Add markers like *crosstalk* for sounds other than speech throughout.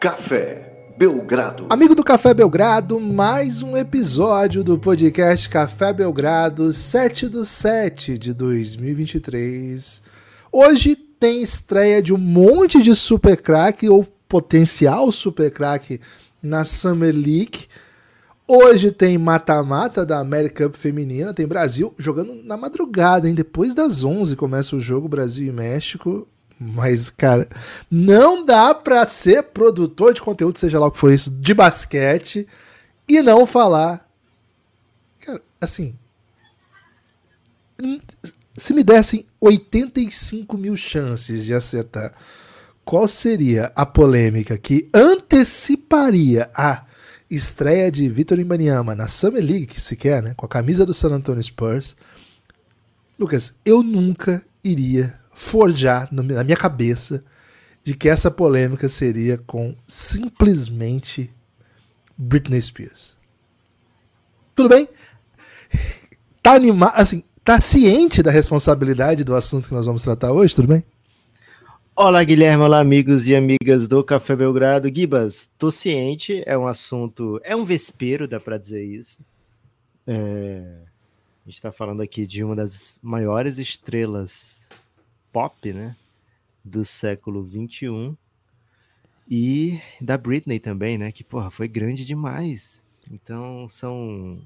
Café Belgrado. Amigo do Café Belgrado, mais um episódio do podcast Café Belgrado, 7 do 7 de 2023. Hoje tem estreia de um monte de super craque ou potencial super craque na Summer League. Hoje tem mata-mata da America Cup feminina, tem Brasil jogando na madrugada, hein? Depois das 11 começa o jogo Brasil e México. Mas, cara, não dá pra ser produtor de conteúdo, seja lá o que for isso, de basquete, e não falar. Cara, assim. Se me dessem 85 mil chances de acertar, qual seria a polêmica que anteciparia a estreia de Vitor Imbaniama na Summer League, que se quer, né? Com a camisa do San Antonio Spurs. Lucas, eu nunca iria forjar na minha cabeça de que essa polêmica seria com simplesmente Britney Spears. Tudo bem? *laughs* Tá animado, assim, tá ciente da responsabilidade do assunto que nós vamos tratar hoje, tudo bem? Olá, Guilherme, olá, amigos e amigas do Café Belgrado. Gibas, tô ciente, é um assunto, é um vespeiro, dá para dizer isso. É, a gente está falando aqui de uma das maiores estrelas pop, né? Do século 21 e da Britney também, né? Que porra, foi grande demais. Então são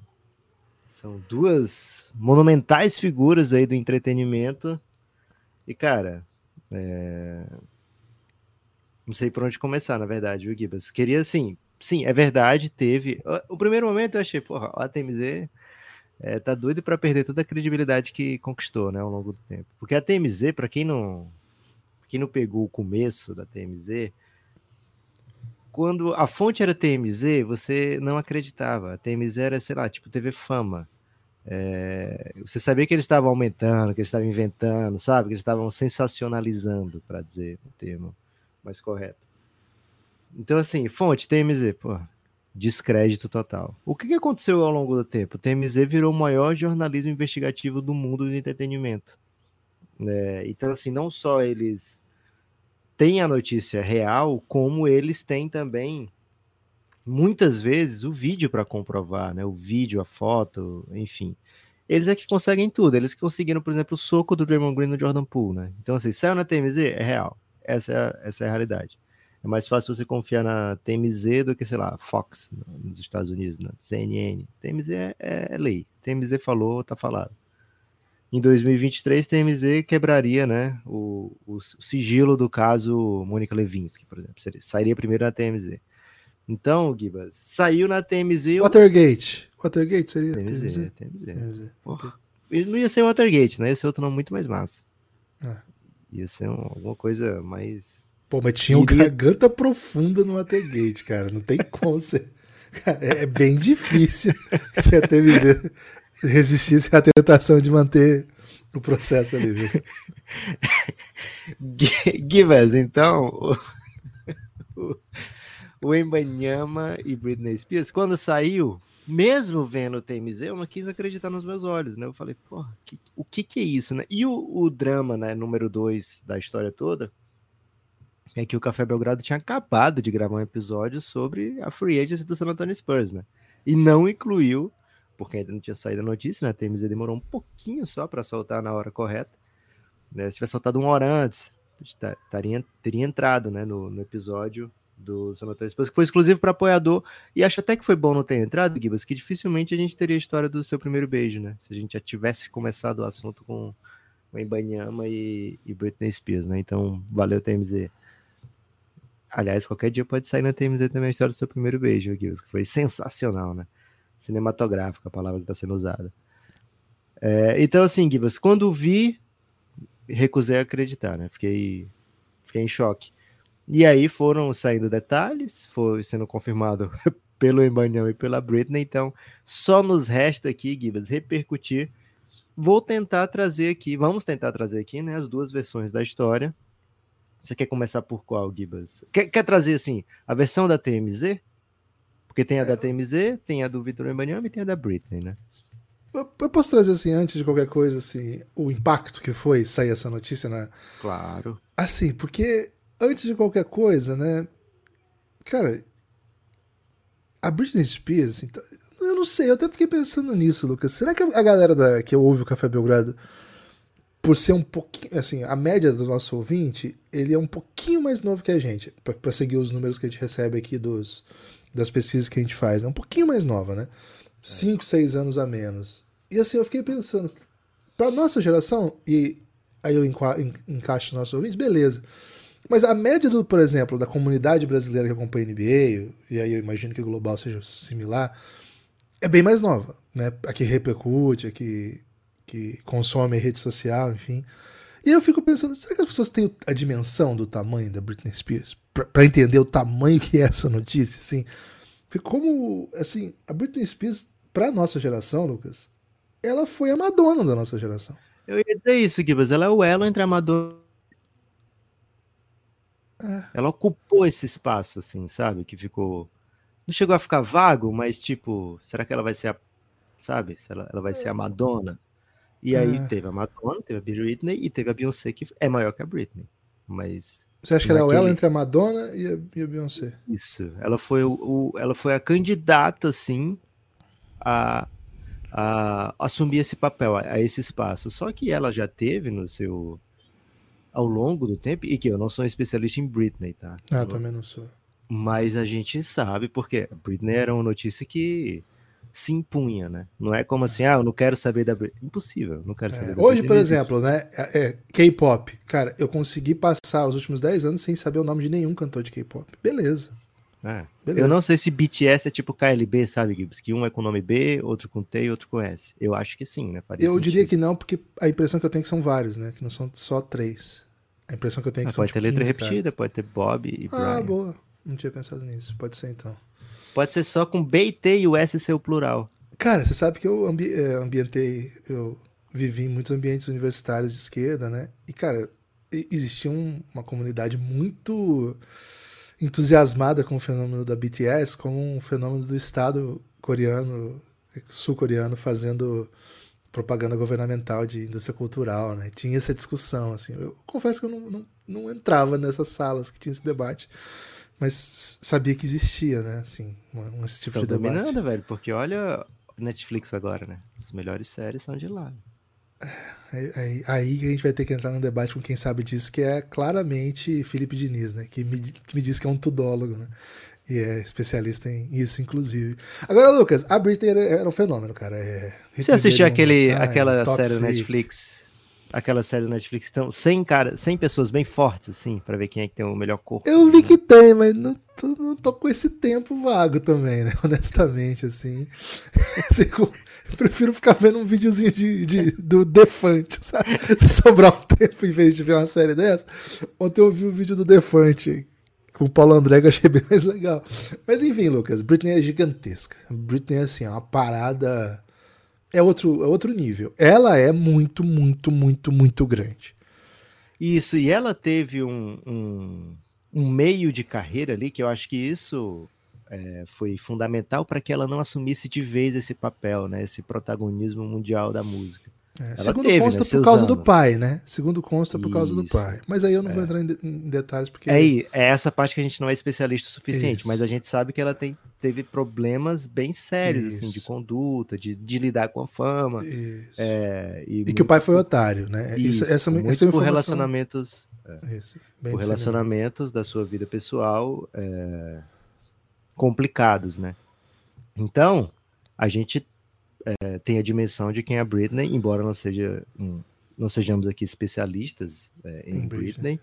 são duas monumentais figuras aí do entretenimento. E cara, é... não sei por onde começar, na verdade, viu, Gibas? Queria assim, sim, é verdade, teve. O primeiro momento eu achei, porra, a TMZ é, tá doido para perder toda a credibilidade que conquistou, né, ao longo do tempo. Porque a TMZ, para quem não quem não pegou o começo da TMZ, quando a fonte era TMZ, você não acreditava. A TMZ era, sei lá, tipo TV Fama. É, você sabia que eles estavam aumentando, que eles estavam inventando, sabe? Que eles estavam sensacionalizando, para dizer o termo mais correto. Então, assim, fonte TMZ, pô, descrédito total. O que, que aconteceu ao longo do tempo? O TMZ virou o maior jornalismo investigativo do mundo do entretenimento. É, então, assim, não só eles têm a notícia real, como eles têm também, muitas vezes, o vídeo para comprovar, né? O vídeo, a foto, enfim. Eles é que conseguem tudo. Eles conseguiram, por exemplo, o soco do Draymond Green no Jordan Poole, né? Então, assim, saiu na TMZ? É real. Essa é a, essa é a realidade. É mais fácil você confiar na TMZ do que, sei lá, Fox nos Estados Unidos, na CNN. TMZ é, é, é lei. TMZ falou, tá falado. Em 2023, TMZ quebraria né, o, o, sigilo do caso Mônica Levinsky, por exemplo. Sairia primeiro na TMZ. Então, Gibas, saiu na TMZ. Watergate. Watergate seria TMZ. TMZ. TMZ. TMZ. Porra. Não ia ser Watergate, né? Ia ser outro nome muito mais massa. É. Ia ser um, alguma coisa mais Pô, mas tinha um garganta profunda no Watergate, cara. Não tem como ser. Cara, é bem difícil que a TVZ resistisse à tentação de manter o processo ali, viu? Givas, então, o, o Embanyama e Britney Spears, quando saiu, mesmo vendo o TMZ, eu não quis acreditar nos meus olhos, né? Eu falei, porra, que, o que que é isso, né? E o, o drama, né, número dois da história toda, é que o Café Belgrado tinha acabado de gravar um episódio sobre a free agency do San Antonio Spurs, né? E não incluiu, porque ainda não tinha saído a notícia, né? A TMZ demorou um pouquinho só para soltar na hora correta. Né? Se tivesse soltado uma hora antes, taria, teria entrado né, no, no episódio do San Antonio Spurs, que foi exclusivo para apoiador. E acho até que foi bom não ter entrado, Gibas, que dificilmente a gente teria a história do seu primeiro beijo, né? Se a gente já tivesse começado o assunto com o Embanyama e, e Britney Spears, né? Então, valeu, TMZ. Aliás, qualquer dia pode sair na TMZ também a história do seu primeiro beijo, aqui, que foi sensacional, né? Cinematográfica, a palavra que está sendo usada. É, então, assim, Gibas, quando vi, recusei acreditar, né? Fiquei, fiquei em choque. E aí foram saindo detalhes, foi sendo confirmado *laughs* pelo Emmanuel e pela Britney, então só nos resta aqui, Gibas, repercutir. Vou tentar trazer aqui, vamos tentar trazer aqui, né, as duas versões da história você quer começar por qual, Gibas? Quer, quer trazer, assim, a versão da TMZ? Porque tem a da TMZ, tem a do Vitor Embanyama e tem a da Britney, né? Eu posso trazer, assim, antes de qualquer coisa, assim, o impacto que foi sair essa notícia, né? Claro. Assim, porque antes de qualquer coisa, né? Cara, a Britney Spears, assim, eu não sei, eu até fiquei pensando nisso, Lucas. Será que a galera da, que ouve o Café Belgrado, por ser um pouquinho, assim, a média do nosso ouvinte, ele é um pouquinho mais novo que a gente, pra seguir os números que a gente recebe aqui dos, das pesquisas que a gente faz, é um pouquinho mais nova, né? 5, 6 anos a menos. E assim, eu fiquei pensando, pra nossa geração, e aí eu enca- en- encaixo os nossos ouvintes, beleza. Mas a média, do, por exemplo, da comunidade brasileira que acompanha a NBA, e aí eu imagino que o global seja similar, é bem mais nova, né? A que repercute, a que, que consome rede social, enfim. E eu fico pensando, será que as pessoas têm a dimensão do tamanho da Britney Spears? Pra, pra entender o tamanho que é essa notícia, assim? Porque como, assim, a Britney Spears, pra nossa geração, Lucas, ela foi a Madonna da nossa geração. Eu ia dizer isso, Gibas. Ela é o elo entre a Madonna. É. Ela ocupou esse espaço, assim, sabe? Que ficou. Não chegou a ficar vago, mas tipo, será que ela vai ser a. Sabe? Ela, ela vai ser a Madonna? E aí É. teve a Madonna, teve a Britney e teve a Beyoncé, que é maior que a Britney. Mas Você acha que ela é o Naquele- entre a Madonna e a, e a Beyoncé? Isso. Ela foi, o, o- ela foi a candidata, assim, a, a assumir esse papel, a, a esse espaço. Só que ela já teve no seu. Ao longo do tempo, e que eu não sou um especialista em Britney, tá? Ah, Eu- também não sou. Mas a gente sabe, porque a Britney era uma notícia que se impunha, né? Não é como assim, ah, eu não quero saber da Britney. Impossível, não quero saber É, da hoje, Britney, por exemplo, né, é, é, K-pop. Cara, eu consegui passar os últimos 10 anos sem saber o nome de nenhum cantor de K-pop. Beleza. É. Beleza. Eu não sei se BTS é tipo KLB, sabe, Gibbs? Que um é com nome B, outro com T e outro com S. Eu acho que sim, né? Faria Eu sentido. diria que não, porque a impressão que eu tenho é que são vários, né? Que não são só três. A impressão que eu tenho é Ah, que são pode tipo, ter letra 15 repetida, caras. pode ter Bob e Ah, Brian. boa. Não tinha pensado nisso. Pode ser então. Pode ser só com B e o S ser o plural. Cara, você sabe que eu ambi é, ambientei, eu vivi em muitos ambientes universitários de esquerda, né? E, cara, existia um- uma comunidade muito entusiasmada com o fenômeno da BTS como um fenômeno do Estado coreano, sul-coreano, fazendo propaganda governamental de indústria cultural, né? Tinha essa discussão, assim. Eu confesso que eu não, não, não entrava nessas salas que tinha esse debate, mas sabia que existia, né? Assim, um, esse tipo Estão de debate. dominando, velho, porque olha Netflix agora, né? As melhores séries são de lá. Aí, aí- aí que a gente vai ter que entrar num debate com quem sabe disso, que é claramente Felipe Diniz, né? Que me, que me diz que é um tudólogo, né? E é especialista em isso, inclusive. Agora, Lucas, a Britney era, um fenômeno, cara. É, Você assistiu aquele, More Time, aquela Toxic. série do Netflix? Aquela série do Netflix, então, 100 cara, 100 pessoas bem fortes, assim, pra ver quem é que tem o melhor corpo. Eu vi que tem, mas não tô, não tô com esse tempo vago também, né? *laughs* Honestamente, assim. *laughs* Eu prefiro ficar vendo um videozinho de, de- do Defante, *laughs* sabe? Se sobrar um tempo em vez de ver uma série dessa. Ontem eu vi o vídeo do Defante com o Paulo André, que eu achei bem mais legal. Mas enfim, Lucas, Britney é gigantesca. Britney, assim, é uma parada. É outro, é outro nível. Ela é muito, muito, muito, muito grande. Isso, e ela teve um, um, um meio de carreira ali que eu acho que isso é, foi fundamental para que ela não assumisse de vez esse papel, né? Esse protagonismo mundial da música. É, segundo teve, consta né, por causa do anos. pai, né? Segundo consta por causa do Isso. pai. Mas aí eu não vou entrar em, em detalhes porque. É, é essa parte que a gente não é especialista o suficiente, Isso. mas a gente sabe que ela tem, teve problemas bem sérios, assim, de conduta, de, de lidar com a fama. É, E que o pai foi otário, né? Isso, Isso, essa, muito essa é uma por informação. relacionamentos Isso, bem por disseminado. relacionamentos da sua vida pessoal é, complicados, né? Então, a gente é, tem a dimensão de quem é a Britney, embora não seja um- não sejamos aqui especialistas é, em, Em Britney. Britney,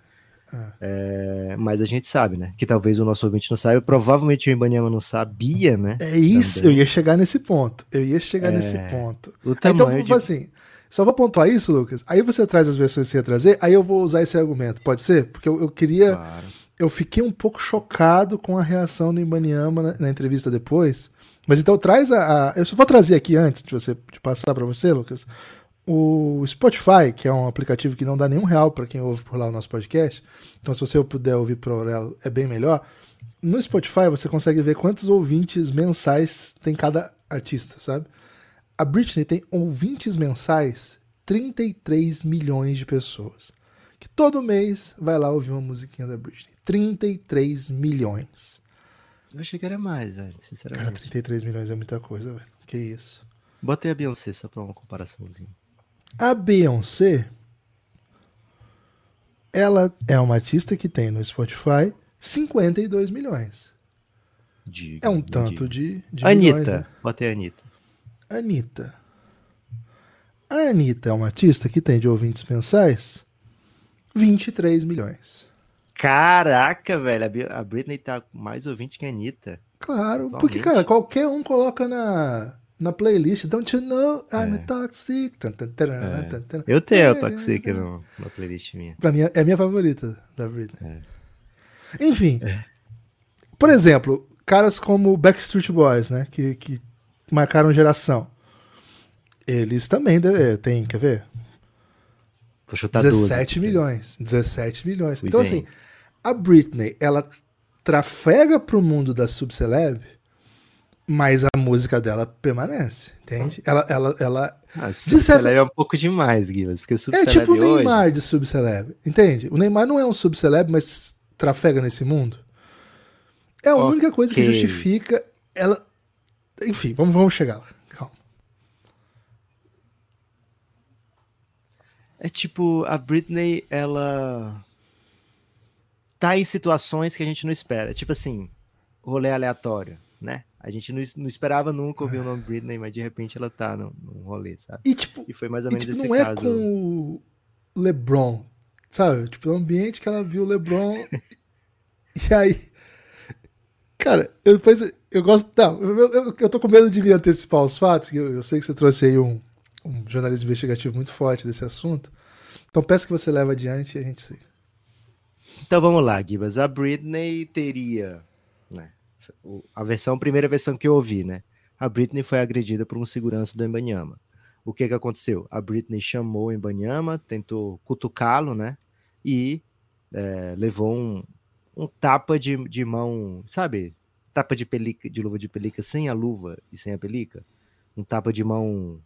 Ah. é, mas a gente sabe, né? Que talvez o nosso ouvinte não saiba, provavelmente o Ibanyama não sabia, né? É isso, Também. eu ia chegar nesse ponto. Eu ia chegar É, nesse ponto. Então, de... assim, só vou pontuar isso, Lucas. Aí você traz as versões que você ia trazer, aí eu vou usar esse argumento. Pode ser? Porque eu, eu queria. Claro. Eu fiquei um pouco chocado com a reação do Ibaniama na, na entrevista depois. Mas então traz a, a- Eu só vou trazer aqui antes de você de passar para você, Lucas. O Spotify, que é um aplicativo que não dá nenhum real para quem ouve por lá o nosso podcast. Então, se você puder ouvir por ela, é bem melhor. No Spotify você consegue ver quantos ouvintes mensais tem cada artista, sabe? A Britney tem ouvintes mensais 33 milhões de pessoas. Que todo mês vai lá ouvir uma musiquinha da Britney. 33 milhões. Eu achei que era mais, velho, Cara, sinceramente. 33 milhões é muita coisa, velho. Que isso. Botei a Beyoncé só pra uma comparaçãozinha. A Beyoncé, ela é uma artista que tem no Spotify 52 milhões. Diga, É um tanto diga. de, de milhões, Anitta. né? Botei a Anitta. Anitta. A Anitta é uma artista que tem de ouvintes mensais 23 milhões. Caraca, velho. a Britney tá com mais ouvinte que a Anitta. Claro, Atualmente. porque, cara, qualquer um coloca na, na playlist Don't you know I'm É. toxic. É. Eu tenho É, a Toxic no, na playlist minha. Pra mim, é a minha favorita da Britney. É. Enfim. Por exemplo, caras como Backstreet Boys, né? Que, que marcaram geração. Eles também de- têm, quer ver? Vou chutar 12. 17 milhões. 17 milhões. Então, bem. assim, a Britney, ela trafega pro mundo da subceleb, mas a música dela permanece, entende? Ela, ela, ela Ah, De Subceleb certa- é um pouco demais, Guivas, porque é tipo o hoje... Neymar de subceleb, entende? O Neymar não é um subceleb, mas trafega nesse mundo. É a Ok. única coisa que justifica ela. Enfim, vamos, vamos chegar lá. Calma. É tipo, a Britney, ela tá em situações que a gente não espera. Tipo assim, rolê aleatório, né? A gente não, não esperava nunca ouvir o nome Britney, mas de repente ela tá num, num rolê, sabe? E tipo, E foi mais ou e, menos tipo esse não é caso. com o LeBron, sabe? Tipo, no ambiente que ela viu o LeBron. *laughs* e aí. Cara, eu depois. Eu gosto. Não, eu, eu, eu tô com medo de me antecipar os fatos, eu, eu sei que você trouxe aí um, um jornalismo investigativo muito forte desse assunto. Então peço que você leve adiante e a gente siga. Então vamos lá, Gibas. A Britney teria, o- A versão, a primeira versão que eu ouvi, né? A Britney foi agredida por um segurança do Embanyama. O que que aconteceu? A Britney chamou o Embanyama, tentou cutucá-lo, né? E é, levou um, um tapa de, de mão, sabe? Tapa de pelica, de luva de pelica sem a luva e sem a pelica. Um tapa de mão.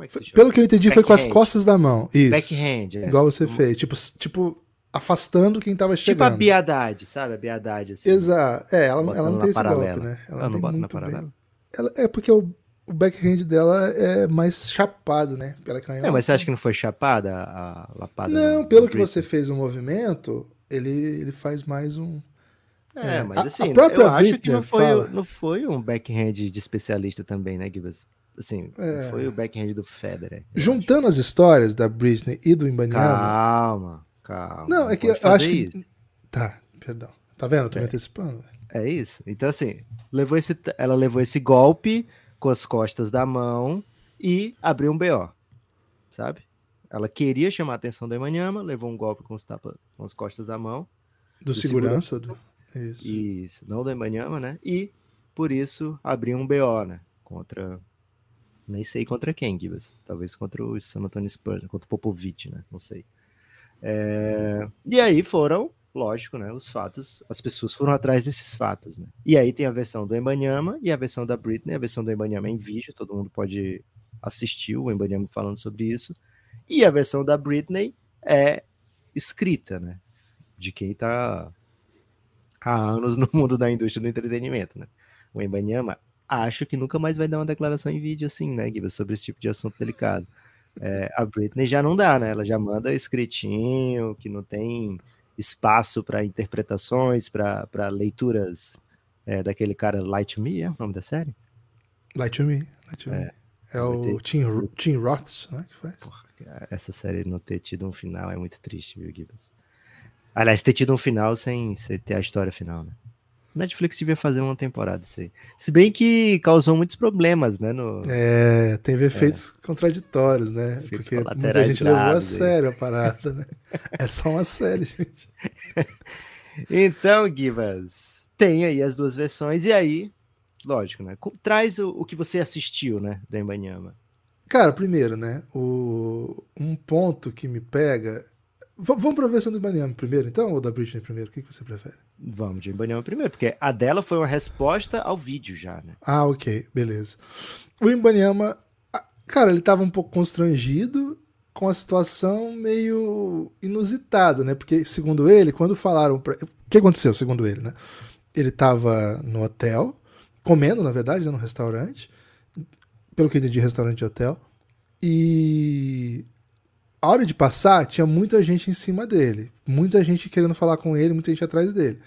É que? Pelo que eu entendi, foi com as Backhand. costas da mão. Isso. Backhand. é. Igual você fez. Tipo, tipo afastando quem tava Tipo a chegando. biadade, sabe? A biadade, assim. Exato. É, ela, ela não tem esse paralela. golpe, né? Ela Ela não tem bota na muito bem. paralela? Ela- é porque o, o backhand dela é mais chapado, né? Ela é canhota. É, mas você acha que não foi chapada a a lapada? Não, pelo que você fez o movimento, ele, ele faz mais um. É, É, mas a- assim, a própria eu acho que não foi, fala- não foi um backhand de especialista também, né, Gibas? Assim, É. não foi o backhand do Federer. Juntando as histórias da Britney e do acho. Imbanyama. Calma, Não, é que eu acho fazer que. isso. Tá, perdão. Tá vendo? Eu tô me É. antecipando. É isso. Então, assim, levou esse, ela levou esse golpe com as costas da mão e abriu um BO, sabe? Ela queria chamar a atenção do Emanyama, levou um golpe com, os tapa, com as costas da mão. Do, segurança. Do... Isso. Isso, não do Embanyama, né? E por isso abriu um BO, né? Contra. Nem sei contra quem, Gibas. Talvez contra o San Antonio Spurs, contra o Popovich, né? Não sei. É, E aí foram, lógico, né? Os fatos, as pessoas foram atrás desses fatos, né? E aí tem a versão do Embanyama e a versão da Britney. A versão do Embanyama é em vídeo, todo mundo pode assistir o Embanyama falando sobre isso. E a versão da Britney é escrita, né? De quem tá há anos no mundo da indústria do entretenimento, né? O Embanyama acho que nunca mais vai dar uma declaração em vídeo assim, né, Giba, sobre esse tipo de assunto delicado. É, a Britney já não dá, né? Ela já manda escritinho, que não tem espaço para interpretações, para leituras é, daquele cara Light to Me, é o nome da série? Light to me. Light to me. É, vai o ter- Tim, Tim Roth, né? Que faz. Porra, essa série não ter tido um final é muito triste, viu, Gibas? Aliás, ter tido um final sem, sem ter a história final, né? Netflix devia fazer uma temporada isso aí. Se bem que causou muitos problemas, né? No... É, teve efeitos contraditórios, né? Efeitos Porque muita gente levou a graves aí. sério a parada, né? É só uma série, gente. *laughs* Então, Gibas, tem aí as duas versões, e aí, lógico, né? Traz o, o que você assistiu, né? Do Embanyama. Cara, primeiro, né? O, um ponto que me pega. V- vamos pra versão do Ibanema primeiro, então? Ou da Britney primeiro? O que, que você prefere? Vamos de Embanyama primeiro, porque a dela foi uma resposta ao vídeo já, né? Ah, ok, beleza. O Ibanema, ah, cara, ele tava um pouco constrangido com a situação meio inusitada, né? Porque, segundo ele, quando falaram pra... O que aconteceu, segundo ele, né? ele tava no hotel, comendo, na verdade, né, no restaurante. Pelo que eu entendi, restaurante de hotel. E a hora de passar, tinha muita gente em cima dele. Muita gente querendo falar com ele, muita gente atrás dele.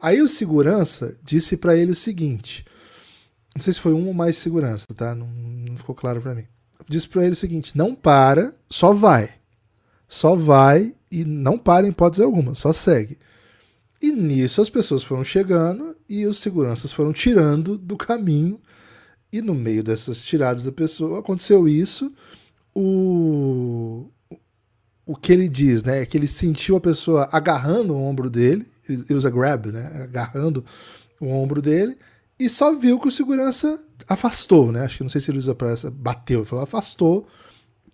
Aí o segurança disse para ele o seguinte: não sei se foi um ou mais segurança, tá? Não, não ficou claro para mim. Disse para ele o seguinte: não para, só vai. Só vai e não para em hipótese alguma, só segue. E nisso as pessoas foram chegando e os seguranças foram tirando do caminho. E no meio dessas tiradas da pessoa aconteceu isso. O, o que ele diz, né? É que ele sentiu a pessoa agarrando o ombro dele, ele usa grab, né? Agarrando o ombro dele, e só viu que o segurança afastou, né? Acho que não sei se ele usa pra essa, bateu, ele falou afastou.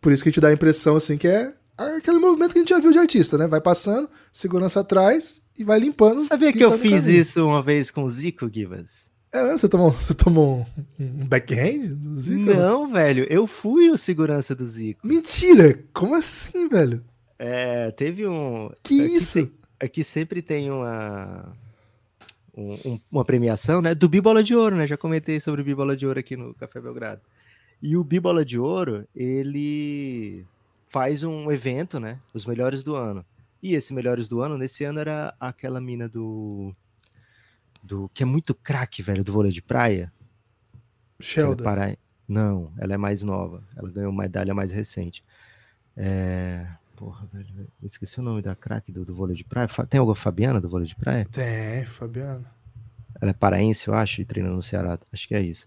Por isso que te dá a impressão assim que é aquele movimento que a gente já viu de artista, né? Vai passando, segurança atrás e vai limpando. Sabia que eu fiz isso uma vez com o Zico, Givas? É, você tomou, você tomou um backhand do Zico? Não, velho, eu fui o segurança do Zico. Mentira! Como assim, velho? É, teve um. Que aqui isso? Tem, aqui sempre tem uma. Um, uma premiação, né? Do Bibola de Ouro, né? Já comentei sobre o Bibola de Ouro aqui no Café Belgrado. E o Bibola de Ouro, ele faz um evento, né? Os melhores do ano. E esse melhores do ano, nesse ano, era aquela mina do do que é muito craque, velho, do vôlei de praia. Sheldon. Para... Não, ela é mais nova. Ela ganhou uma medalha mais recente. É... Porra, velho, esqueci o nome da craque do, do vôlei de praia. Tem alguma Fabiana do vôlei de praia? Tem, Fabiana. Ela é paraense, eu acho, e treina no Ceará. Acho que é isso.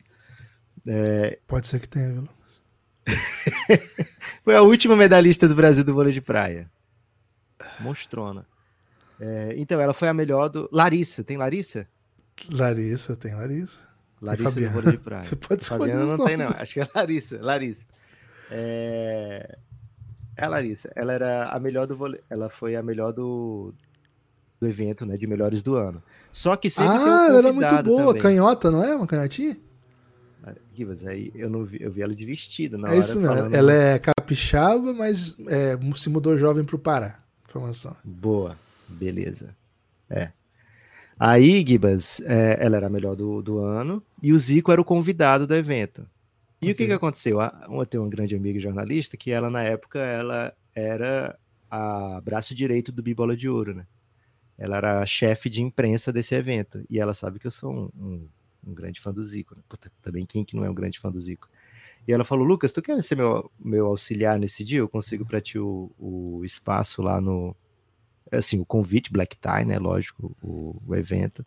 É... Pode ser que tenha, viu, *laughs* Foi a última medalhista do Brasil do vôlei de praia. Monstrona. É... Então, ela foi a melhor do. Larissa, tem Larissa? Larissa, tem Larissa. Larissa vôlei de praia. Você pode escolher Fabiana não nomes. tem, não. Acho que é Larissa. Larissa. É... é a Larissa. Ela era a melhor do vôlei. Ela foi a melhor do, do evento, né? De melhores do ano. Só que sempre Ah, ela era muito boa. também. Canhota, não é? Uma canhotinha? Gibas, aí eu não vi, eu vi ela de vestido na é isso mesmo. falando- Ela é capixaba, mas é, se mudou jovem pro Pará. Informação. Boa, beleza. É. Aí, Gibas, é, ela era a melhor do, do ano e o Zico era o convidado do evento. E o que, que aconteceu? A- Eu tenho uma grande amiga jornalista que ela, na época, ela era a braço direito do Bibola de Ouro, né? Ela era a chefe de imprensa desse evento. E ela sabe que eu sou um, um- um grande fã do Zico. Né? Puta, também quem que não é um grande fã do Zico? E ela falou, Lucas, tu quer ser meu, meu auxiliar nesse dia? Eu consigo para ti o, o espaço lá no... Assim, o convite, Black Tie, né? Lógico, o, o evento.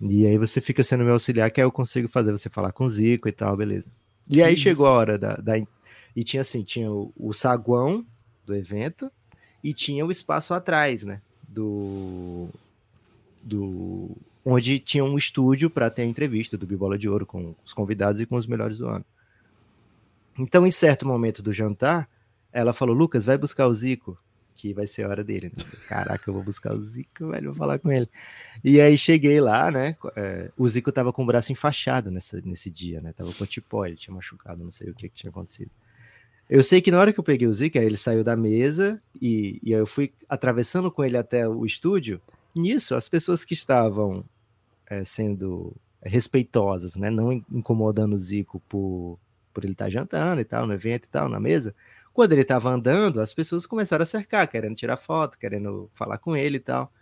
E aí você fica sendo meu auxiliar, que aí eu consigo fazer você falar com o Zico e tal, beleza. E aí Que chegou isso. a hora da, da- E tinha assim, tinha o, o saguão do evento e tinha o espaço atrás, né? Do. Do. Onde tinha um estúdio para ter a entrevista do Bibola de Ouro com os convidados e com os melhores do ano. Então, em certo momento do jantar, ela falou: Lucas, vai buscar o Zico, que vai ser a hora dele. né? Caraca, eu vou buscar o Zico, velho, vou falar com ele. E aí cheguei lá, né? é, o Zico tava com o braço enfaixado nessa, nesse dia, né? Tava com tipó, ele tinha machucado, não sei o que, que tinha acontecido. Eu sei que na hora que eu peguei o Zico, ele saiu da mesa e, e eu fui atravessando com ele até o estúdio. Nisso, as pessoas que estavam é, sendo respeitosas, né? Não in- incomodando o Zico por, por ele estar jantando e tal, no evento e tal, na mesa. Quando ele estava andando, as pessoas começaram a cercar, querendo tirar foto, querendo falar com ele e tal.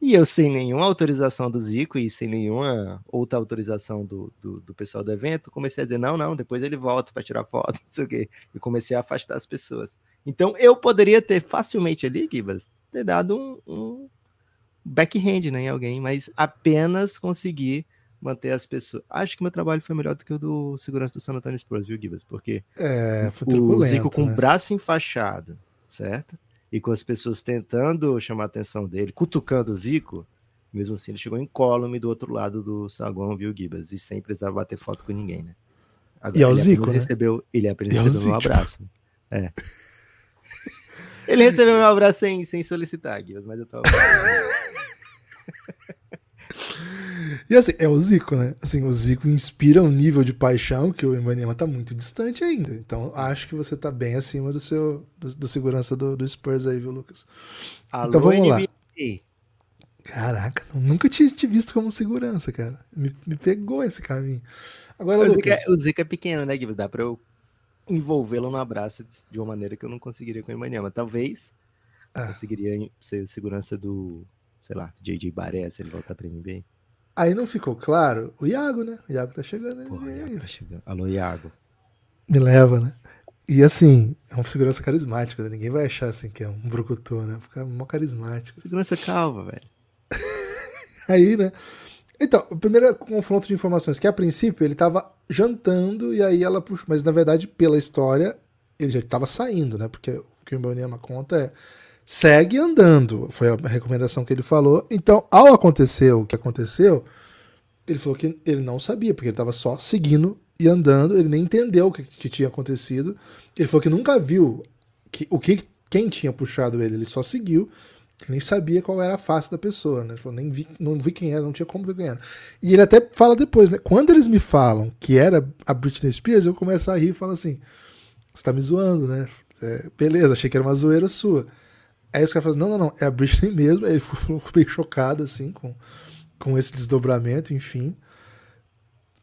E eu, sem nenhuma autorização do Zico e sem nenhuma outra autorização do, do, do pessoal do evento, comecei a dizer: não, não, depois ele volta para tirar foto, *laughs* não sei o quê. E comecei a afastar as pessoas. Então eu poderia ter facilmente ali, Gibas, ter dado um, um backhand né, em alguém, mas apenas consegui manter as pessoas. Acho que meu trabalho foi melhor do que o do segurança do San Antonio Spurs, viu, Gibas? Porque É, o Zico com né? o braço enfaixado, certo? E com as pessoas tentando chamar a atenção dele, cutucando o Zico, mesmo assim ele chegou incólume do outro lado do saguão, viu, Gibas? E sem precisar bater foto com ninguém, né? Agora, E é o Zico, né? recebeu, ele apenas é recebeu um abraço. É. *laughs* Ele recebeu meu abraço sem, sem solicitar, Gibas, mas eu tava. *laughs* E assim, é o Zico, né? Assim, o Zico inspira um nível de paixão que o Embanema tá muito distante ainda. Então, acho que você tá bem acima do seu do, do segurança do, do Spurs aí, viu, Lucas? Alô, Então, vamos lá. NBA. Caraca, nunca tinha te visto como segurança, cara. Me, me pegou esse caminho. Agora, o, Lucas... Zica, o Zica é pequeno, né, Guilherme? Dá pra eu envolvê-lo no abraço de uma maneira que eu não conseguiria com o Emmanuel. Talvez ah. conseguiria ser segurança do, sei lá, JJ Baré, se ele voltar pra NBA. Aí não ficou claro o Iago, né? O Iago tá chegando. Porra, Iago tá chegando. Alô, Iago. Me leva, né? E assim, é uma segurança carismática, né? Ninguém vai achar assim que é um brucutu, né? Fica mó carismático. Segurança calva, velho. *laughs* aí, né? Então, o primeiro confronto de informações, que a princípio ele tava jantando e aí ela puxou, mas na verdade, pela história, ele já tava saindo, né? Porque o que o Mbanyama conta é segue andando, foi a recomendação que ele falou. Então, ao acontecer o que aconteceu, ele falou que ele não sabia, porque ele tava só seguindo e andando, ele nem entendeu o que, que tinha acontecido. Ele falou que nunca viu que, o que quem tinha puxado ele, ele só seguiu, nem sabia qual era a face da pessoa, né? Ele falou, nem vi, não vi quem era, não tinha como ver quem era. E ele até fala depois, né? Quando eles me falam que era a Britney Spears, eu começo a rir e falo assim: você tá me zoando, né? É, beleza, achei que era uma zoeira sua. Aí os caras falam, não, não, não, é a Britney *laughs* mesmo. Aí ele ficou bem chocado, assim, com, com esse desdobramento, enfim.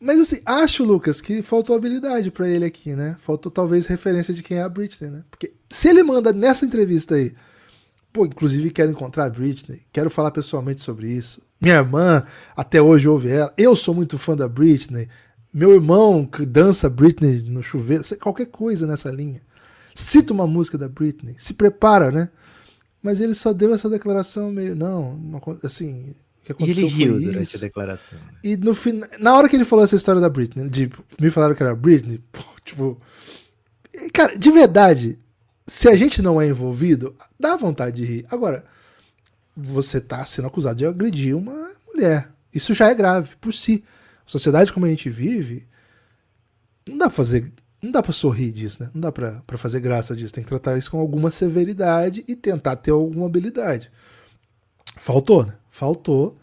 Mas assim, acho, Lucas, que faltou habilidade para ele aqui, né? Faltou talvez referência de quem é a Britney, né? Porque se ele manda nessa entrevista aí, pô, inclusive quero encontrar a Britney, quero falar pessoalmente sobre isso. Minha irmã até hoje ouve ela, eu sou muito fã da Britney, meu irmão que dança Britney no chuveiro, qualquer coisa nessa linha. Cita uma música da Britney, se prepara, né? Mas ele só deu essa declaração meio, não, assim, que aconteceu e ele riu durante isso. a declaração. E no final, na hora que ele falou essa história da Britney, de, me falaram que era Britney, *laughs* pô, tipo. Cara, de verdade, se a gente não é envolvido, dá vontade de rir. Agora, você tá sendo acusado de agredir uma mulher. Isso já é grave por si. A sociedade como a gente vive, não dá pra fazer. Não dá pra sorrir disso, né? Não dá pra fazer graça disso. Tem que tratar isso com alguma severidade e tentar ter alguma habilidade. Faltou, né? Faltou.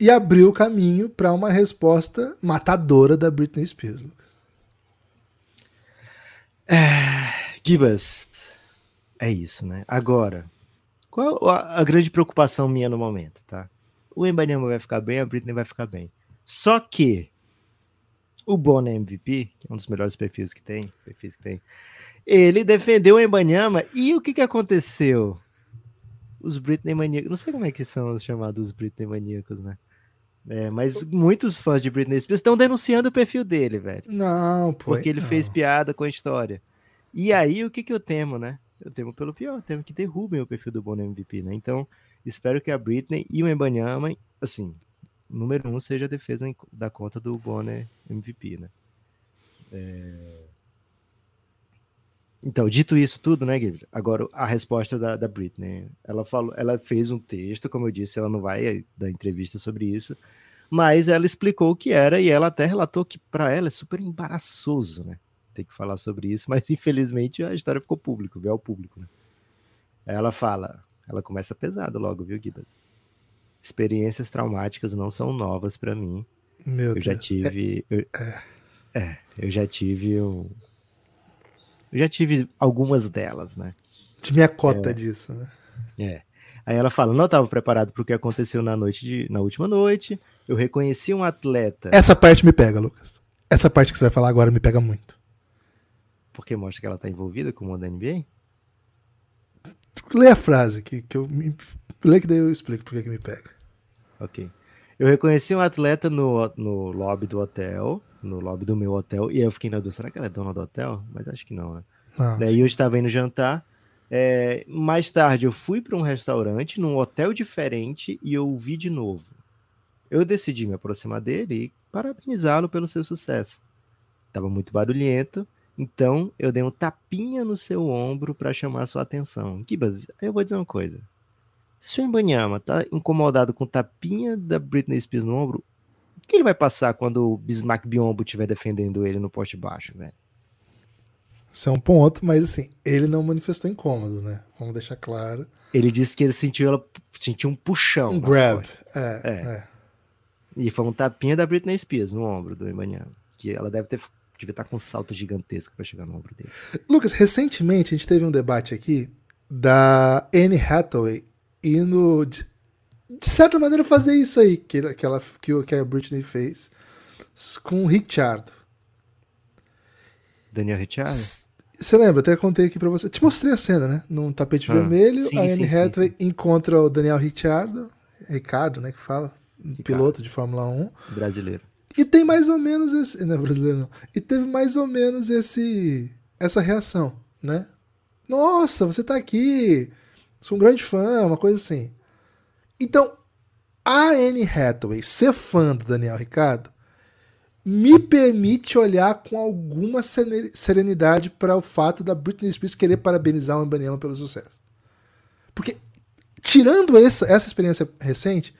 E abriu o caminho para uma resposta matadora da Britney Spears, Lucas. É, Gibas, é isso, né? Agora, qual a, a, grande preocupação minha no momento, tá? O Embanyama vai ficar bem, a Britney vai ficar bem. Só que o Bono MVP, que é um dos melhores perfis que tem, perfis que tem, ele defendeu o Embanyama e o que, que aconteceu? os Britney maníacos. Não sei como é que são chamados os Britney maníacos, né? É, mas muitos fãs de Britney Spears estão denunciando o perfil dele, velho. Não, pô. Porque ele não. fez piada com a história. E aí, o que, que eu temo, né? Eu temo pelo pior, eu temo que derrubem o perfil do Bono MVP, né? Então, espero que a Britney e o Embanyama, assim, número um seja a defesa da conta do Bonner MVP, né? É... Então, dito isso tudo, né, Guilherme? Agora, a resposta da, da Britney. Ela falou, ela fez um texto, como eu disse, ela não vai dar entrevista sobre isso, mas ela explicou o que era e ela até relatou que para ela é super embaraçoso, né? Ter que falar sobre isso, mas infelizmente a história ficou público, veio ao público, né? Ela fala, ela começa pesado logo, viu, Guidas? Experiências traumáticas não são novas para mim. Meu eu Deus. já tive. É... Eu, é, é eu já tive um eu já tive algumas delas, né? De minha cota é, disso, né? É. Aí ela fala: não estava preparado para o que aconteceu na noite de, na última noite. Eu reconheci um atleta. Essa parte me pega, Lucas. Essa parte que você vai falar agora me pega muito. Porque mostra que ela está envolvida com o mundo da NBA? Lê a frase que, que eu me. Lê que daí eu explico por que me pega. Ok. Eu reconheci um atleta no, no lobby do hotel no lobby do meu hotel. E aí eu fiquei na dúvida, será que ela é dona do hotel? Mas acho que não, né? Não, Daí eu estava indo jantar. É, mais tarde eu fui para um restaurante, num hotel diferente, e eu o vi de novo. Eu decidi me aproximar dele e parabenizá-lo pelo seu sucesso. Estava muito barulhento, então eu dei um tapinha no seu ombro para chamar sua atenção. Kibas, eu vou dizer uma coisa. Se o Embanyama tá incomodado com o tapinha da Britney Spears no ombro, o que ele vai passar quando o Bismarck Biombo estiver defendendo ele no poste baixo, velho? Isso é um ponto, mas assim, ele não manifestou incômodo, né? Vamos deixar claro. Ele disse que ele sentiu ela sentiu um puxão. Um grab. É, é. é, E foi um tapinha da Britney Spears no ombro do Emmanuel. Que ela deve ter devia estar com um salto gigantesco para chegar no ombro dele. Lucas, recentemente a gente teve um debate aqui da Anne Hathaway indo de certa maneira, fazer isso aí que, que, ela, que, que a Britney fez com o Richard. Daniel Richard? Você lembra? Até contei aqui pra você. Te mostrei a cena, né? Num tapete ah, vermelho, sim, a Anne sim, Hathaway sim, encontra o Daniel Ricciardo, Ricardo, né? Que fala, Ricardo. piloto de Fórmula 1. Brasileiro. E tem mais ou menos esse. Não é brasileiro, não. E teve mais ou menos esse essa reação, né? Nossa, você tá aqui. Sou um grande fã, uma coisa assim. Então, a Anne Hathaway ser fã do Daniel Ricardo me permite olhar com alguma serenidade para o fato da Britney Spears querer parabenizar o Ibanema pelo sucesso. Porque, tirando essa, essa experiência recente,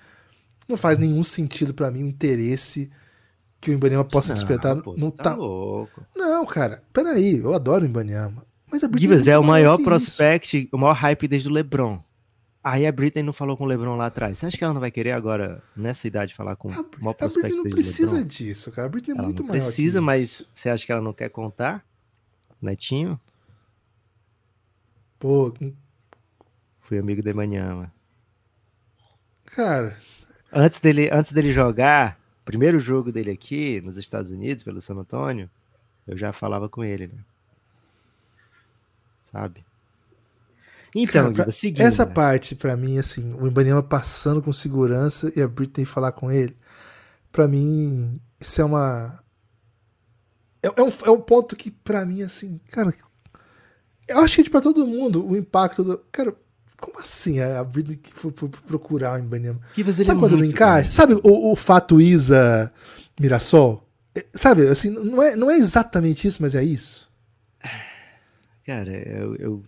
não faz nenhum sentido para mim o interesse que o Ibanema possa não, despertar. Pô, não tá, louco. Não, cara, peraí, eu adoro o Ibanema. Mas a Britney Givas é, o maior prospect, isso. o maior hype desde o LeBron. Aí a Britney não falou com o LeBron lá atrás. Você acha que ela não vai querer agora, nessa idade, falar com o maior prospect A Britney não precisa LeBron? disso, cara. A Britney é ela muito não maior precisa, mas você acha que ela não quer contar? Netinho? Pô... Fui amigo de mano. Cara... Antes dele, antes dele jogar, primeiro jogo dele aqui, nos Estados Unidos, pelo San Antônio, eu já falava com ele, né? Sabe? Então, Cara, seguindo, essa né? parte, para mim, assim, o Ibanema passando com segurança e a Britney falar com ele, para mim, isso é uma. É, é, um, é um ponto que, para mim, assim, cara, eu acho que é para todo mundo o impacto do. Cara, como assim a Britney que foi, foi procurar o Ibanema? Sabe é quando não encaixa? Bom. Sabe o, o fato Isa Mirassol? É, sabe, assim, não é, não é exatamente isso, mas é isso. Cara, eu, eu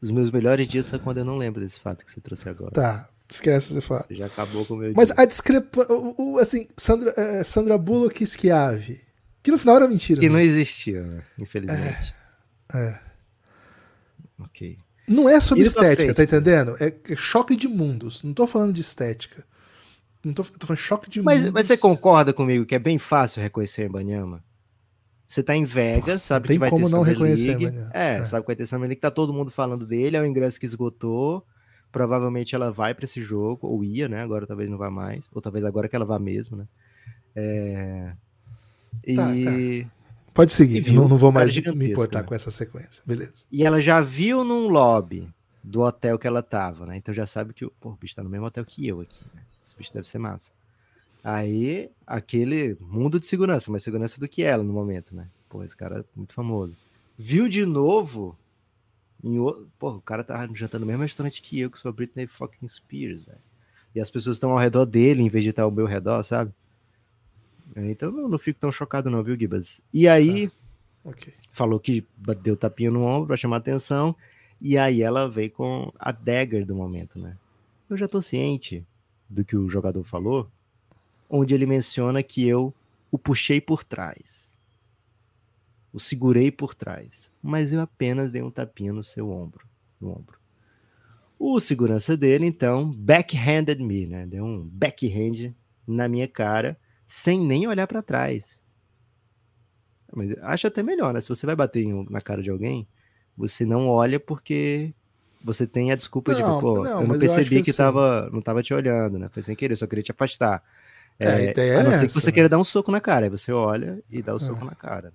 os meus melhores dias são quando eu não lembro desse fato que você trouxe agora. Tá, esquece esse fato. Já acabou com o meu Mas dia. a discrepância. Assim, Sandra, é, Sandra Bullock e Schiave. Que no final era mentira. Que né? não existia, né? infelizmente. É. é. Ok. Não é sobre estética, tá entendendo? É, é, choque de mundos. Não tô falando de estética. Não tô, tô falando choque de mas, mundos. Mas você concorda comigo que é bem fácil reconhecer Ibanyama? Você tá em Vegas, sabe que vai como ter não Summer reconhecer League. É, é, sabe que vai ter Summer League, tá todo mundo falando dele, é o ingresso que esgotou. Provavelmente ela vai para esse jogo, ou ia, né? Agora talvez não vá mais, ou talvez agora que ela vá mesmo, né? É... E... Tá, tá. Pode seguir, não, não vou mais me importar né? com essa sequência, beleza. E ela já viu num lobby do hotel que ela tava, né? Então já sabe que pô, o bicho tá no mesmo hotel que eu aqui, né? Esse bicho deve ser massa. Aí, aquele mundo de segurança, mais segurança do que ela no momento, né? Pô, esse cara é muito famoso. Viu de novo. Em o... Pô, o cara tá jantando no mesmo restaurante que eu, que sou a Britney fucking Spears, velho. E as pessoas estão ao redor dele em vez de estar ao meu redor, sabe? Então não, não fico tão chocado, não, viu, Gibas? E aí, tá. okay. falou que deu tapinha no ombro pra chamar atenção. E aí ela veio com a dagger do momento, né? Eu já tô ciente do que o jogador falou, onde ele menciona que eu o puxei por trás o segurei por trás, mas eu apenas dei um tapinha no seu ombro, no ombro. O segurança dele, então, backhanded me, né? Deu um backhand na minha cara, sem nem olhar para trás. Mas acho até melhor, né? Se você vai bater na cara de alguém, você não olha porque você tem a desculpa não, de, pô, não, eu não percebi eu que, que assim... tava, não tava te olhando, né? Foi sem querer, só queria te afastar. É, é, a não ser que você né? queira dar um soco na cara, aí você olha e dá o soco é. na cara.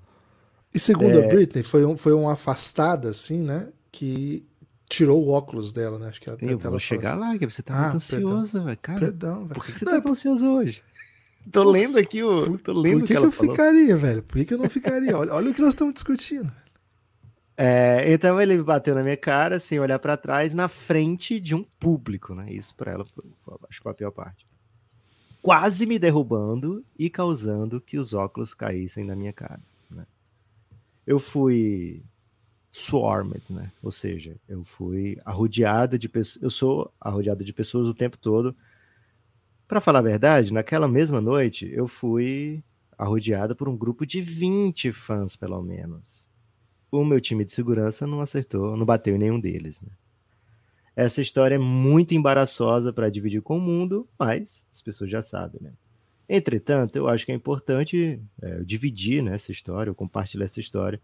E segundo é... a Britney, foi, um, foi uma afastada, assim, né? Que tirou o óculos dela, né? Acho que eu vou chegar assim. lá, que você tá ah, muito ansioso, velho. Cara, perdão, velho. Por que você não, tá tão ansioso hoje? Tô lendo aqui o. Tô lendo por que, que, que eu falou. ficaria, velho? Por que, que eu não ficaria? olha, olha o que nós estamos discutindo. É, então ele bateu na minha cara, sem olhar para trás, na frente de um público, né? Isso para ela foi, acho que foi a pior parte. Quase me derrubando e causando que os óculos caíssem na minha cara eu fui swarmed, né? Ou seja, eu fui arrodeado de pessoas, eu sou arrodeado de pessoas o tempo todo. Para falar a verdade, naquela mesma noite eu fui arrodeado por um grupo de 20 fãs, pelo menos. O meu time de segurança não acertou, não bateu em nenhum deles, né? Essa história é muito embaraçosa para dividir com o mundo, mas as pessoas já sabem, né? Entretanto, eu acho que é importante é, dividir né, essa história, compartilhar essa história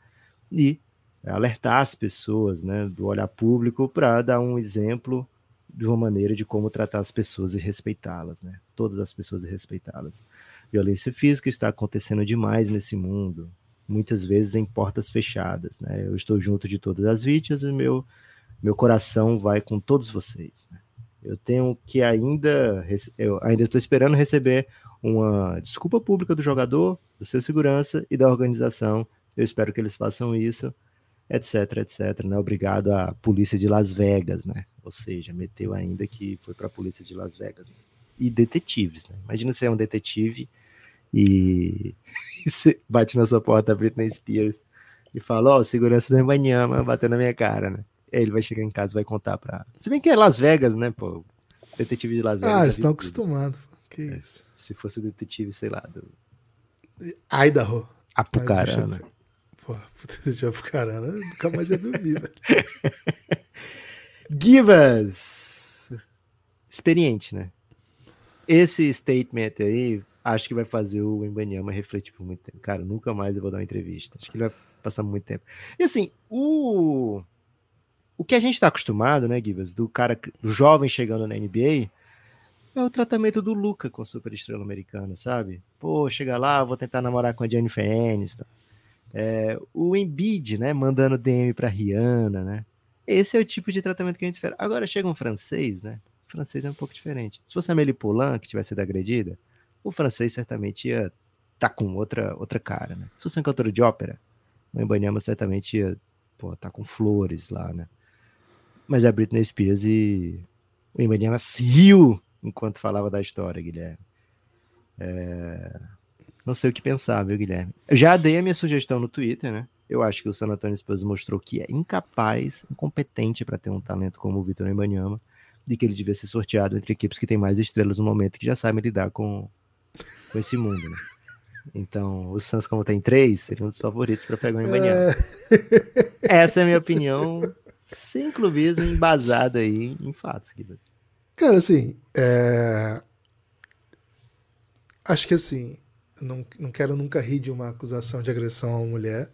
e alertar as pessoas né, do olhar público para dar um exemplo de uma maneira de como tratar as pessoas e respeitá-las, né? Todas as pessoas e respeitá-las. Violência física está acontecendo demais nesse mundo, muitas vezes em portas fechadas, né? Eu estou junto de todas as vítimas e meu meu coração vai com todos vocês. Né? Eu tenho que ainda eu ainda estou esperando receber uma desculpa pública do jogador, do seu segurança e da organização. Eu espero que eles façam isso etc, etc, né? Obrigado à polícia de Las Vegas, né? Ou seja, meteu ainda que foi para a polícia de Las Vegas. Né? E detetives, né? Imagina você é um detetive e *laughs* bate na sua porta a Britney Spears e fala, ó, oh, segurança do Embanyama bateu na minha cara, né? Ele vai chegar em casa e vai contar pra... Se bem que é Las Vegas, né, pô? Detetive de Las Vegas. Ah, eles estão acostumados. Que é, isso. Se fosse detetive, sei lá, do... Idaho. Apucarana. Porra, *laughs* puta de Apucarana, nunca mais ia dormir, velho. *laughs* Give us! Experiente, né? Esse statement aí, acho que vai fazer o Embanyama refletir por muito tempo. Cara, nunca mais eu vou dar uma entrevista. Acho que ele vai passar muito tempo. E assim, o o que a gente está acostumado, né, Givas, do cara, do jovem chegando na NBA, é o tratamento do Luca com a super estrela americana, sabe? Pô, chega lá, vou tentar namorar com a Jennifer Aniston. É, o Embiid, né, mandando DM para Rihanna, né? Esse é o tipo de tratamento que a gente espera. Agora chega um francês, né? O francês é um pouco diferente. Se fosse a Amélie Poulain que tivesse sido agredida, o francês certamente ia tá com outra outra cara, né? Se fosse um cantor de ópera, o Embanyama certamente ia, pô, tá com flores lá, né? Mas é a Britney Spears e o Embanyama riu enquanto falava da história, Guilherme. É... Não sei o que pensar, viu, Guilherme? Eu já dei a minha sugestão no Twitter, né? Eu acho que o San Antonio Spurs mostrou que é incapaz, incompetente para ter um talento como o Vitor Embanyama, de que ele devia ser sorteado entre equipes que têm mais estrelas no momento que já sabem lidar com, com esse mundo, né? Então, o Suns, como tem três, seria um dos favoritos para pegar o Embanyama. É... Essa é a minha opinião, sem clubismo, embasada aí em fatos, Guilherme. Cara, assim, é... acho que assim, não, não quero nunca rir de uma acusação de agressão a uma mulher.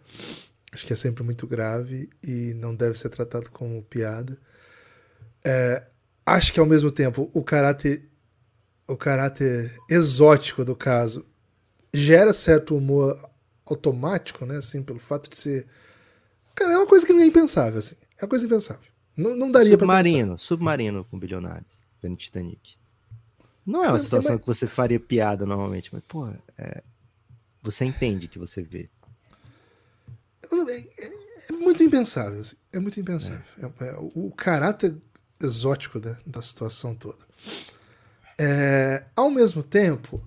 Acho que é sempre muito grave e não deve ser tratado como piada. É, acho que ao mesmo tempo o caráter o caráter exótico do caso gera certo humor automático, né? Assim, pelo fato de ser. Cara, é uma coisa que não é impensável, assim. É uma coisa impensável. Não, não daria Submarino, submarino com bilionários, vendo Titanic. Não é uma situação mas... que você faria piada normalmente, mas, pô, é... você entende que você vê. É, é muito impensável, assim. é muito impensável. É. é. o caráter exótico né, da situação toda. É, ao mesmo tempo,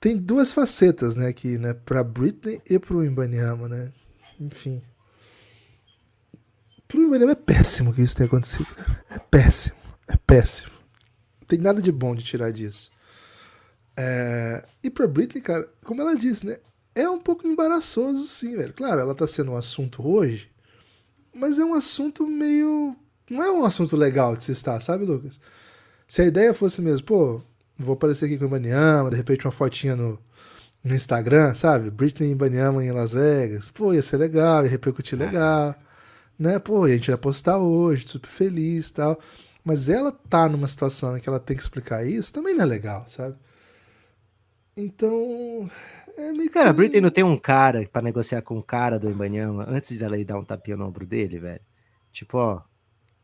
tem duas facetas, né, aqui, né, para Britney e para o Imbanyama, né? Enfim. Pro Imbanyama é péssimo que isso tenha acontecido, cara. É péssimo. É péssimo. Não tem nada de bom de tirar disso. É... E pra Britney, cara, como ela disse, né? É um pouco embaraçoso, sim, velho. Claro, ela tá sendo um assunto hoje, mas é um assunto meio. Não é um assunto legal de se estar, sabe, Lucas? Se a ideia fosse mesmo, pô, vou aparecer aqui com o Ibaniama, de repente uma fotinha no, no Instagram, sabe? Britney Ibaniama em Las Vegas. Pô, ia ser legal, ia repercutir legal. Né? Pô, a gente ia postar hoje, super feliz e tal. Mas ela tá numa situação em que ela tem que explicar isso, também não é legal, sabe? Então. É meio Cara, a Britney não tem um cara para negociar com o cara do Embanyama antes dela ir dar um tapinha no ombro dele, velho. Tipo, ó,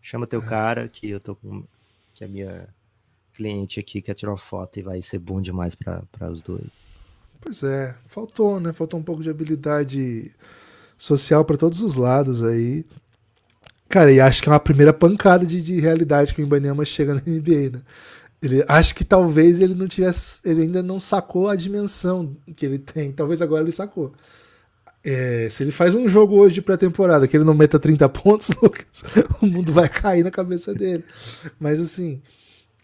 chama teu cara que eu tô com. que a minha cliente aqui quer tirar uma foto e vai ser bom demais para os dois. Pois é, faltou, né? Faltou um pouco de habilidade social para todos os lados aí. Cara, e acho que é uma primeira pancada de, de realidade que o Ibanyama chega na *laughs* NBA, né? Ele, acho que talvez ele não tivesse. Ele ainda não sacou a dimensão que ele tem. Talvez agora ele sacou. É, se ele faz um jogo hoje de pré-temporada que ele não meta 30 pontos, *laughs* Lucas, o mundo vai cair na cabeça dele. Mas assim,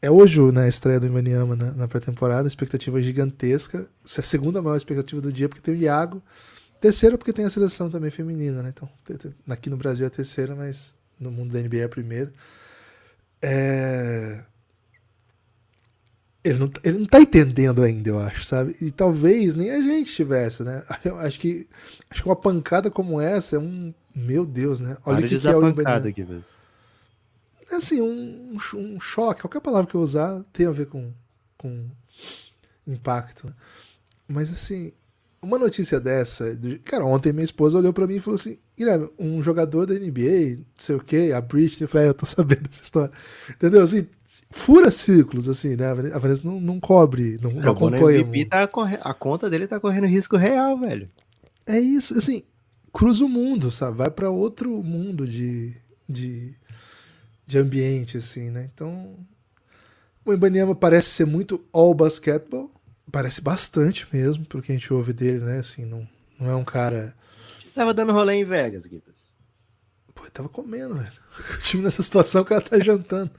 é hoje né, a estreia do Ibaniama na, na pré-temporada, expectativa gigantesca. Essa é a segunda maior expectativa do dia, porque tem o Iago. Terceira, porque tem a seleção também feminina, né? Então, aqui no Brasil é a terceira, mas no mundo da NBA é a primeira. É... ele não, ele não tá entendendo ainda, eu acho, sabe? E talvez nem a gente tivesse, né? *laughs* Eu acho que, acho que uma pancada como essa é um. Meu Deus, né? Olha o que, que é o pancada aqui, É assim, um, um choque, qualquer palavra que eu usar tem a ver com, com impacto. Né? Mas assim, uma notícia dessa, cara, ontem minha esposa olhou para mim e falou assim: Guilherme, um jogador da NBA, não sei o que, a Britney, eu falei, ah, eu tô *laughs* sabendo dessa história. Entendeu? Assim, fura ciclos, assim, né? A Vanessa não, não cobre, não, não acompanha. MVP tá corre... A conta dele tá correndo risco real, velho. É isso, assim, cruza o mundo, sabe? Vai para outro mundo de, de, de ambiente, assim, né? Então, o Ibaniama parece ser muito all basketball, parece bastante mesmo, pelo que a gente ouve dele, né? Assim, não, não é um cara... Tava dando rolê em Vegas, Gibbs. Pô, ele tava comendo, velho. *laughs* O time nessa situação, o cara tá jantando.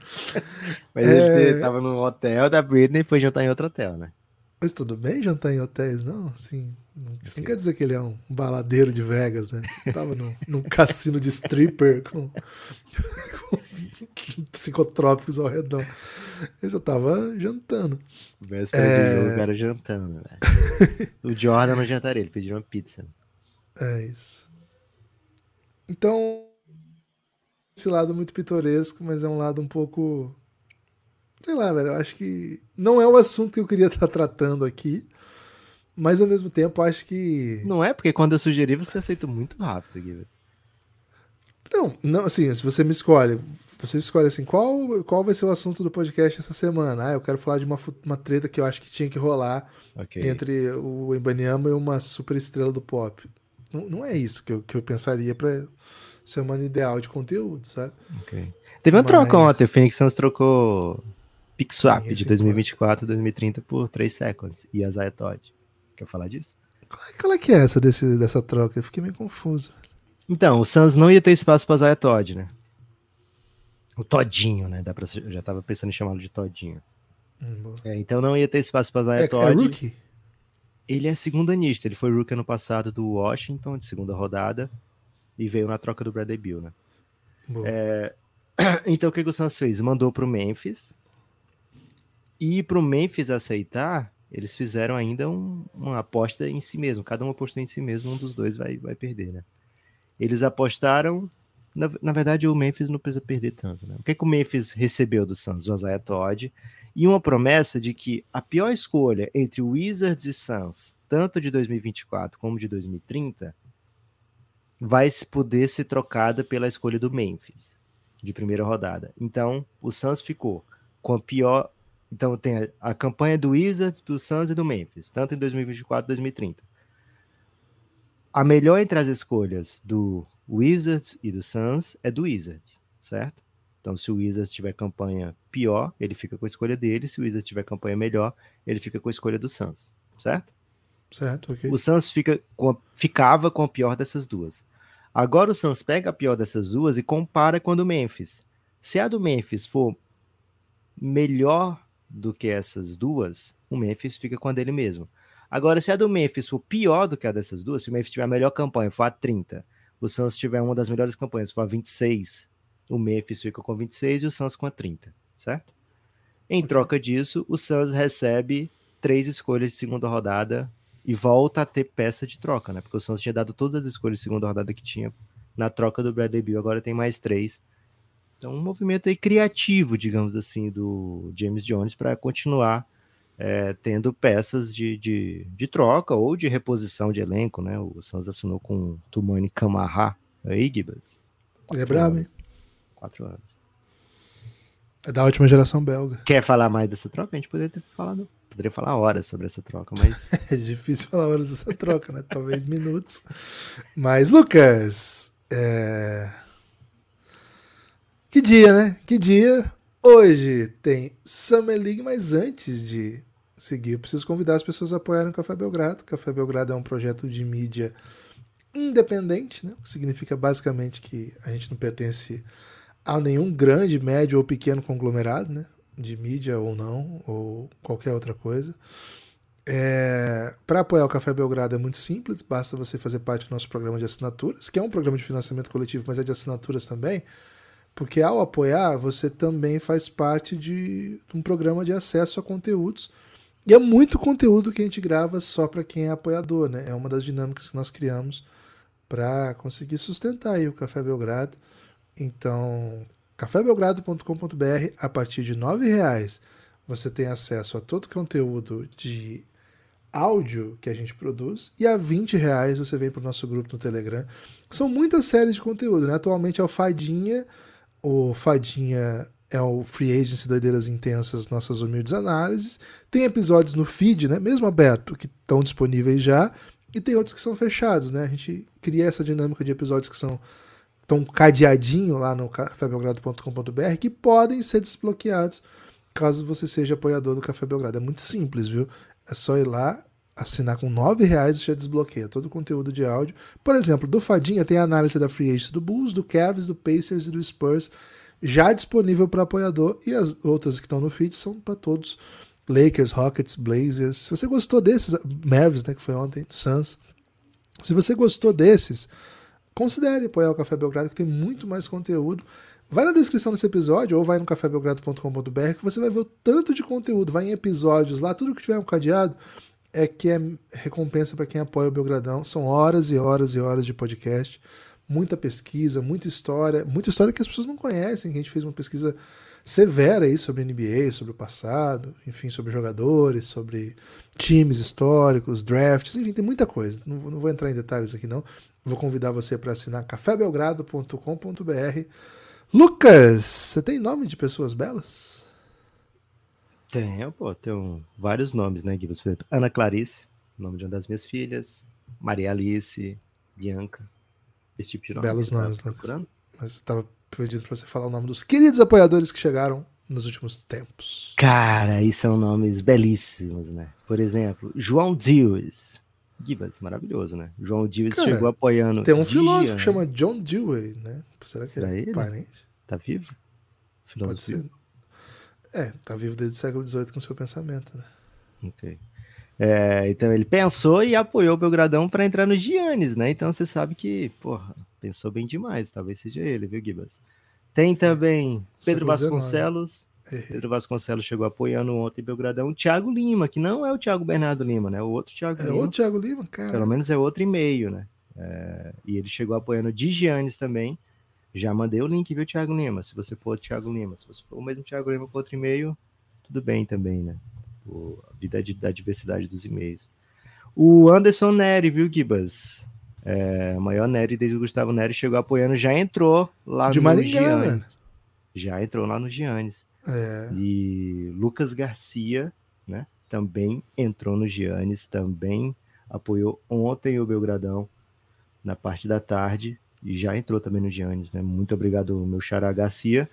*laughs* Mas é... ele tava no hotel da Britney e foi jantar em outro hotel, né? Mas tudo bem jantar em hotéis, não? Assim, isso não quer dizer que ele é um baladeiro de Vegas, né? Tava no, num cassino de stripper com, *laughs* com psicotrópicos ao redor. *laughs* Ele só tava jantando. Véspera é... de jogo, o cara jantando, velho. o Jordan não jantaria, ele pediu uma pizza. É isso. Então, esse lado muito pitoresco, mas é um lado um pouco. Sei lá, velho. Eu acho que não é o assunto que eu queria estar *laughs* tratando aqui. Mas ao mesmo tempo, acho que. Não é, porque quando eu sugeri, você aceitou muito rápido, Guilherme. Não, não, assim, se você me escolhe, você escolhe assim, qual, qual vai ser o assunto do podcast essa semana? Ah, eu quero falar de uma, uma treta que eu acho que tinha que rolar okay. entre o Ibaniama e uma super estrela do pop. Não, não é isso que eu, que eu pensaria para semana ideal de conteúdo, sabe? Ok. Teve uma Mas... troca ontem, o Phoenix Suns trocou PixSwap de 2024 e 2030 por 3 seconds e a Zaya Todd. Quer falar disso? Qual, é, qual é que é essa desse, dessa troca? Eu fiquei meio confuso. Então, o Suns não ia ter espaço para Zaya Todd, né? O Todinho, né? Dá pra, já tava pensando em chamá-lo de Todinho. Hum, é, então não ia ter espaço para Zaya é, Todd. É rookie? Ele é segunda anista, ele foi rookie ano passado do Washington, de segunda rodada e veio na troca do Bradley Bill, né? É, *clears throat* então o que, que o Suns fez? Mandou para o Memphis e para o Memphis aceitar, eles fizeram ainda um, uma aposta em si mesmo. Cada um apostou em si mesmo, um dos dois vai, vai perder, né? Eles apostaram. Na, na verdade, o Memphis não precisa perder tanto, né? O que, que o Memphis recebeu do Suns? O Isaiah Todd e uma promessa de que a pior escolha entre Wizards e Suns, tanto de 2024 como de 2030, vai poder ser trocada pela escolha do Memphis de primeira rodada. Então, o Suns ficou com a pior. Então, tem a, a campanha do Wizards, do Suns e do Memphis, tanto em 2024 e 2030. A melhor entre as escolhas do Wizards e do Suns é do Wizards, certo? Então, se o Wizards tiver campanha pior, ele fica com a escolha dele. Se o Wizards tiver campanha melhor, ele fica com a escolha do Suns, certo? Certo, ok. O Suns fica com a, ficava com a pior dessas duas. Agora o Suns pega a pior dessas duas e compara com a do Memphis. Se a do Memphis for melhor do que essas duas, o Memphis fica com a dele mesmo. Agora, se a do Memphis for pior do que a dessas duas, se o Memphis tiver a melhor campanha, for a 30, o Suns tiver uma das melhores campanhas, for a 26, o Memphis fica com 26 e o Suns com a 30, certo? Em troca disso, o Suns recebe três escolhas de segunda rodada e volta a ter peça de troca, né? Porque o Santos tinha dado todas as escolhas de segunda rodada que tinha na troca do Bradley Bill, agora tem mais três. Então, um movimento aí criativo, digamos assim, do James Jones para continuar é, tendo peças de, de, de, troca ou de reposição de elenco, né? O Santos assinou com o Tumani Camarra aí, Gibas. Ele é brabo, hein? Quatro anos. É da última geração belga. Quer falar mais dessa troca? A gente poderia ter falado Poderia falar horas sobre essa troca, mas. *laughs* é difícil falar horas dessa troca, né? Talvez minutos. Mas, Lucas. É... Que dia, né? Que dia. Hoje tem Summer League, mas antes de seguir, eu preciso convidar as pessoas a apoiarem o Café Belgrado. O Café Belgrado é um projeto de mídia independente, né? O que significa basicamente que a gente não pertence a nenhum grande, médio ou pequeno conglomerado, né? de mídia ou não, ou qualquer outra coisa. É, para apoiar o Café Belgrado é muito simples, basta você fazer parte do nosso programa de assinaturas, que é um programa de financiamento coletivo, mas é de assinaturas também, Porque ao apoiar, você também faz parte de um programa de acesso a conteúdos. E é muito conteúdo que a gente grava só para quem é apoiador, né? É uma das dinâmicas que nós criamos para conseguir sustentar aí o Café Belgrado. Então, cafébelgrado.com.br, a partir de R$ reais você tem acesso a todo o conteúdo de áudio que a gente produz e a 20 reais você vem para o nosso grupo no Telegram. São muitas séries de conteúdo, né? Atualmente é o Fadinha, o Fadinha é o Free Agency Doideiras Intensas, nossas humildes análises. Tem episódios no feed, né? Mesmo aberto, que estão disponíveis já, e tem outros que são fechados, né? A gente cria essa dinâmica de episódios que são tão cadeadinho lá no cafébelgrado.com.br que podem ser desbloqueados caso você seja apoiador do Café Belgrado. É muito simples, viu? É só ir lá, assinar com R$ reais e já desbloqueia todo o conteúdo de áudio. Por exemplo, do Fadinha tem a análise da Free Agent do Bulls, do Cavs, do Pacers e do Spurs já disponível para apoiador e as outras que estão no feed são para todos. Lakers, Rockets, Blazers. Se você gostou desses, Mavs, né, que foi ontem, Suns. Se você gostou desses, considere apoiar o Café Belgrado, que tem muito mais conteúdo. Vai na descrição desse episódio ou vai no cafébelgrado.com.br que você vai ver o tanto de conteúdo. Vai em episódios lá, tudo que tiver um cadeado é que é recompensa para quem apoia o Belgradão. São horas e horas e horas de podcast, muita pesquisa, muita história, muita história que as pessoas não conhecem. A gente fez uma pesquisa severa aí sobre NBA, sobre o passado, enfim, sobre jogadores, sobre times históricos, drafts, enfim, tem muita coisa. Não, não vou entrar em detalhes aqui não. Vou convidar você para assinar cafébelgrado.com.br Lucas, você tem nome de pessoas belas? Tenho, pô, tenho vários nomes, né, Guilherme? Ana Clarice, nome de uma das minhas filhas, Maria Alice, Bianca, esse tipo de nome. Belos nomes, Lucas. Mas estava pedindo para você falar o nome dos queridos apoiadores que chegaram nos últimos tempos. Cara, aí são nomes belíssimos, né? Por exemplo, João Dias. Gibas, maravilhoso, né? João Dias chegou apoiando. Tem um dia, filósofo que chama John Dewey, né? Será que Será é ele? parente? Tá vivo? Pode ser. É, tá vivo desde o século XVIII com seu pensamento, né? Ok. É, então ele pensou e apoiou o Belgradão para entrar no Giannis, né? Então você sabe que, porra, pensou bem demais. Talvez seja ele, viu, Gibas? Tem também Pedro Vasconcelos. Pedro Vasconcelos chegou apoiando ontem Belgradão. Thiago Lima, que não é o Thiago Bernardo Lima, né? O outro Thiago é Lima. É outro Thiago Lima, cara. Pelo menos é outro e meio, né? É, e ele chegou apoiando o Giannis também. Já mandei o link, viu, Thiago Lima? Se você for o Thiago Lima. Se você for o mesmo Thiago Lima com outro e-mail, tudo bem também, né? O, a vida de, da diversidade dos e-mails. O Anderson Neri, viu, Gibas? É, o maior Nery desde o Gustavo Nery chegou apoiando, já entrou lá de no Maringá, Giannis. Já entrou lá no Giannis. É. E Lucas Garcia, né? Também entrou no Giannis, também apoiou ontem o Belgradão na parte da tarde e já entrou também no Giannis, né? Muito obrigado, meu xará Garcia.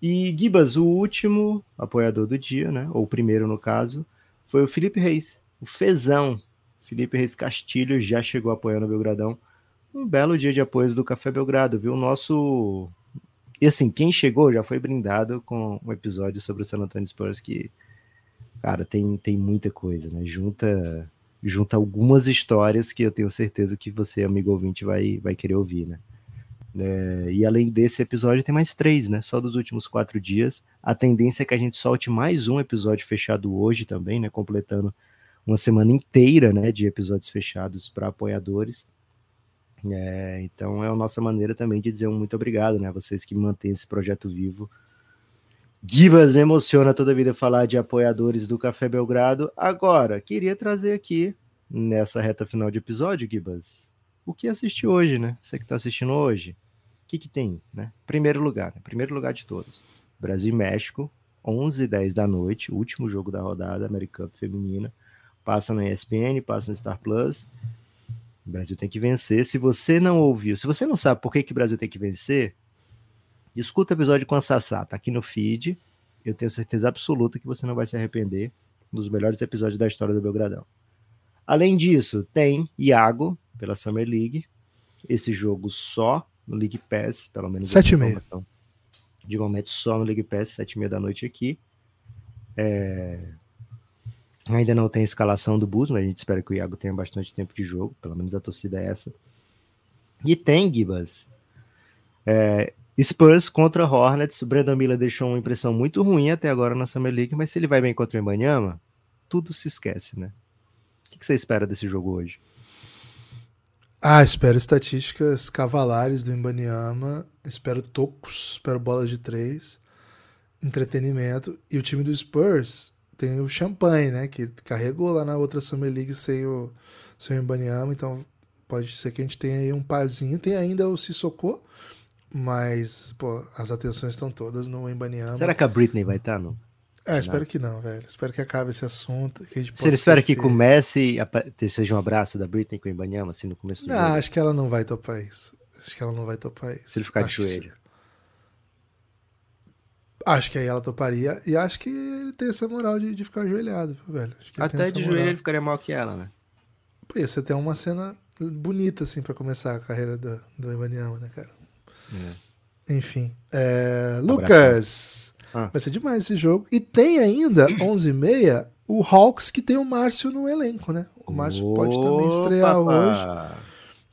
E Gibas, o último apoiador do dia, né? Ou o primeiro no caso, foi o Felipe Reis, o Fezão. Felipe Reis Castilho já chegou apoiando o Belgradão. Um belo dia de apoio do Café Belgrado, viu? O nosso. E assim, quem chegou já foi brindado com um episódio sobre o San Antonio Spurs que, cara, tem, tem muita coisa, né? Junta, junta algumas histórias que eu tenho certeza que você, amigo ouvinte, vai, vai querer ouvir, né? É, e além desse episódio, tem mais três, né? Só dos últimos quatro dias. A tendência é que a gente solte mais um episódio fechado hoje também, né? Completando uma semana inteira né, de episódios fechados para apoiadores. É, então é a nossa maneira também de dizer um muito obrigado, né? Vocês que mantêm esse projeto vivo. Gibas, me emociona toda a vida falar de apoiadores do Café Belgrado. Agora, queria trazer aqui, nessa reta final de episódio, Gibas, o que assistiu hoje, né? Você que está assistindo hoje. O que, que tem, né? Primeiro lugar, né? primeiro lugar de todos. Brasil e México, 11 e 10 da noite, último jogo da rodada, Americana Feminina passa na ESPN, passa no Star Plus. O Brasil tem que vencer. Se você não ouviu, se você não sabe por que, que o Brasil tem que vencer, escuta o episódio com a Sassá, tá aqui no feed. Eu tenho certeza absoluta que você não vai se arrepender. Um dos melhores episódios da história do Belgradão. Além disso, tem Iago pela Summer League. Esse jogo só no League Pass, pelo menos. Sete e meia. De momento só no League Pass, sete e meia da noite aqui. É, Ainda não tem escalação do Bus, mas a gente espera que o Iago tenha bastante tempo de jogo, pelo menos a torcida é essa. E tem, Gibas, é, Spurs contra Hornets. O Brandon Miller deixou uma impressão muito ruim até agora na Summer League, mas se ele vai bem contra o Embanyama, tudo se esquece, né? O que você espera desse jogo hoje? Ah, espero estatísticas cavalares do Embanyama, espero tocos, espero bolas de três, entretenimento. E o time do Spurs tem o Champagne, né? Que carregou lá na outra Summer League sem o, sem o Embanyama, então pode ser que a gente tenha aí um parzinho. Tem ainda o Sissoko, mas, pô, as atenções estão todas no Embanyama. Será que a Britney vai estar, não? É, espero não. que não, velho. Espero que acabe esse assunto. Que a gente Você espera que comece, seja um abraço da Britney com o Embanyama, assim, no começo do Não, jogo? acho que ela não vai topar isso. Acho que ela não vai topar isso. Se ele ficar acho de joelho. Acho que aí ela toparia. E acho que ele tem essa moral de, de ficar ajoelhado, velho. Até de joelho ele ficaria mal que ela, né? Pô, ser até uma cena bonita, assim, para começar a carreira do, do Embanyama, né, cara? É. Enfim. É... Lucas! Ah. Vai ser demais esse jogo. E tem ainda, *clears throat* 11h30, o Hawks que tem o Márcio no elenco, né? O Márcio pode também estrear hoje.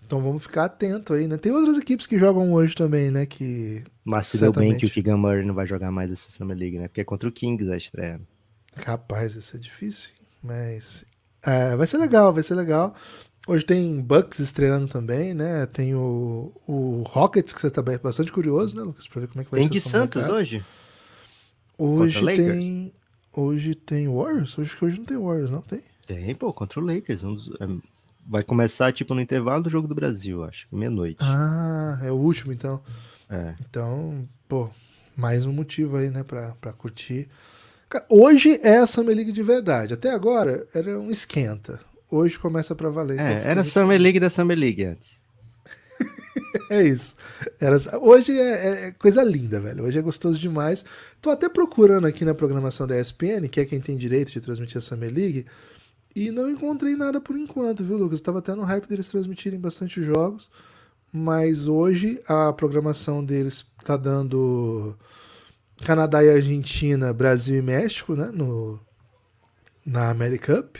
Então vamos ficar atento aí, né? Tem outras equipes que jogam hoje também, né? Que. Mas se deu bem que o Keegan Murray não vai jogar mais essa Summer League, né? Porque é contra o Kings a estreia. Capaz, isso é difícil. Mas. É, vai ser legal, vai ser legal. Hoje tem Bucks estreando também, né? Tem o, o Rockets, que você tá bastante curioso, né, Lucas? Pra ver como é que vai tem ser. Tem que Santos hoje? Hoje tem. Hoje tem Warriors? Hoje que hoje não tem Warriors, não? Tem? Tem, pô, contra o Lakers. Um dos, é, vai começar tipo no intervalo do jogo do Brasil, acho. Meia-noite. Ah, é o último então. É. Então, pô, mais um motivo aí, né, pra, pra curtir. Hoje é a Summer League de verdade. Até agora era um esquenta. Hoje começa pra valer. É, então era a Summer League da Summer League antes. *laughs* é isso. Era, hoje é, é, coisa linda, velho. Hoje é gostoso demais. Tô até procurando aqui na programação da ESPN, que é quem tem direito de transmitir a Summer League, e não encontrei nada por enquanto, viu, Lucas? Tava até no hype deles transmitirem bastante jogos, mas hoje a programação deles tá dando Canadá e Argentina, Brasil e México, né, no na America Cup.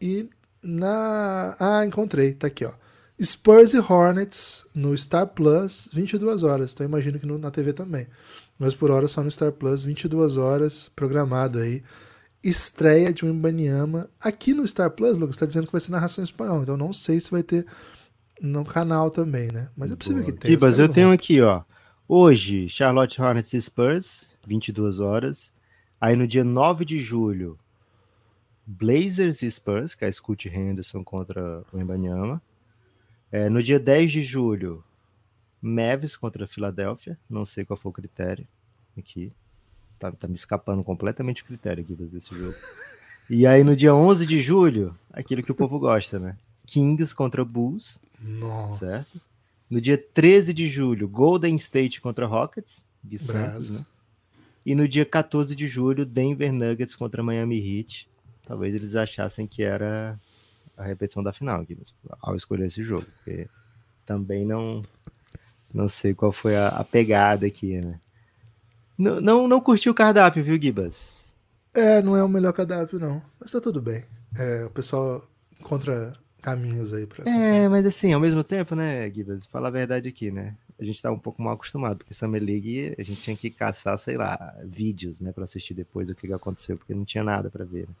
E na Ah, encontrei, tá aqui, ó. Spurs e Hornets no Star Plus, 22 horas. Então imagino que no, na TV também. Mas por hora só no Star Plus, 22 horas, programado aí. Estreia de um Imbaniama. Aqui no Star Plus, Lucas, está dizendo que vai ser narração em espanhol. Então não sei se vai ter no canal também, né? Mas é possível Boa. que tenha. Kibas, eu tenho aqui, ó. Hoje, Charlotte Hornets e Spurs, 22 horas. Aí no dia 9 de julho, Blazers e Spurs, que é a Scoot Henderson contra o Embanyama. É, no dia 10 de julho, Mavis contra a Filadélfia. Não sei qual foi o critério aqui. Tá, tá me escapando completamente o critério aqui desse jogo. E aí no dia 11 de julho, aquilo que o povo gosta, né? Kings contra Bulls. Nossa. Certo? No dia 13 de julho, Golden State contra Rockets. De Santos, né? E no dia 14 de julho, Denver Nuggets contra Miami Heat. Talvez eles achassem que era a repetição da final aqui, ao escolher esse jogo, porque também não não sei qual foi a, a pegada aqui, né? Não, não, não curti o cardápio, viu, Gibas? É, não é o melhor cardápio, não. Mas tá tudo bem. É, o pessoal encontra caminhos aí pra. É, mas assim, ao mesmo tempo, né, Gibas? Falar a verdade aqui, né? A gente tá um pouco mal acostumado, porque Summer League a gente tinha que caçar, sei lá, vídeos, né, pra assistir depois o que aconteceu, porque não tinha nada pra ver. Né?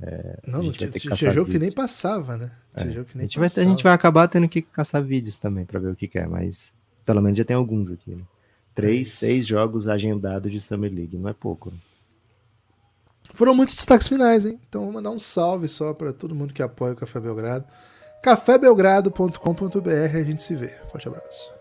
É, não, tinha, tinha jogo que nem passava, né? Tinha é. jogo que nem a, gente vai, a gente vai acabar tendo que caçar vídeos também para ver o que, que é, mas pelo menos já tem alguns aqui, né? Três, é seis jogos agendados de Summer League, não é pouco. Né? Foram muitos destaques finais, hein? Então vou mandar um salve só para todo mundo que apoia o Café Belgrado. cafébelgrado.com.br a gente se vê. Forte abraço.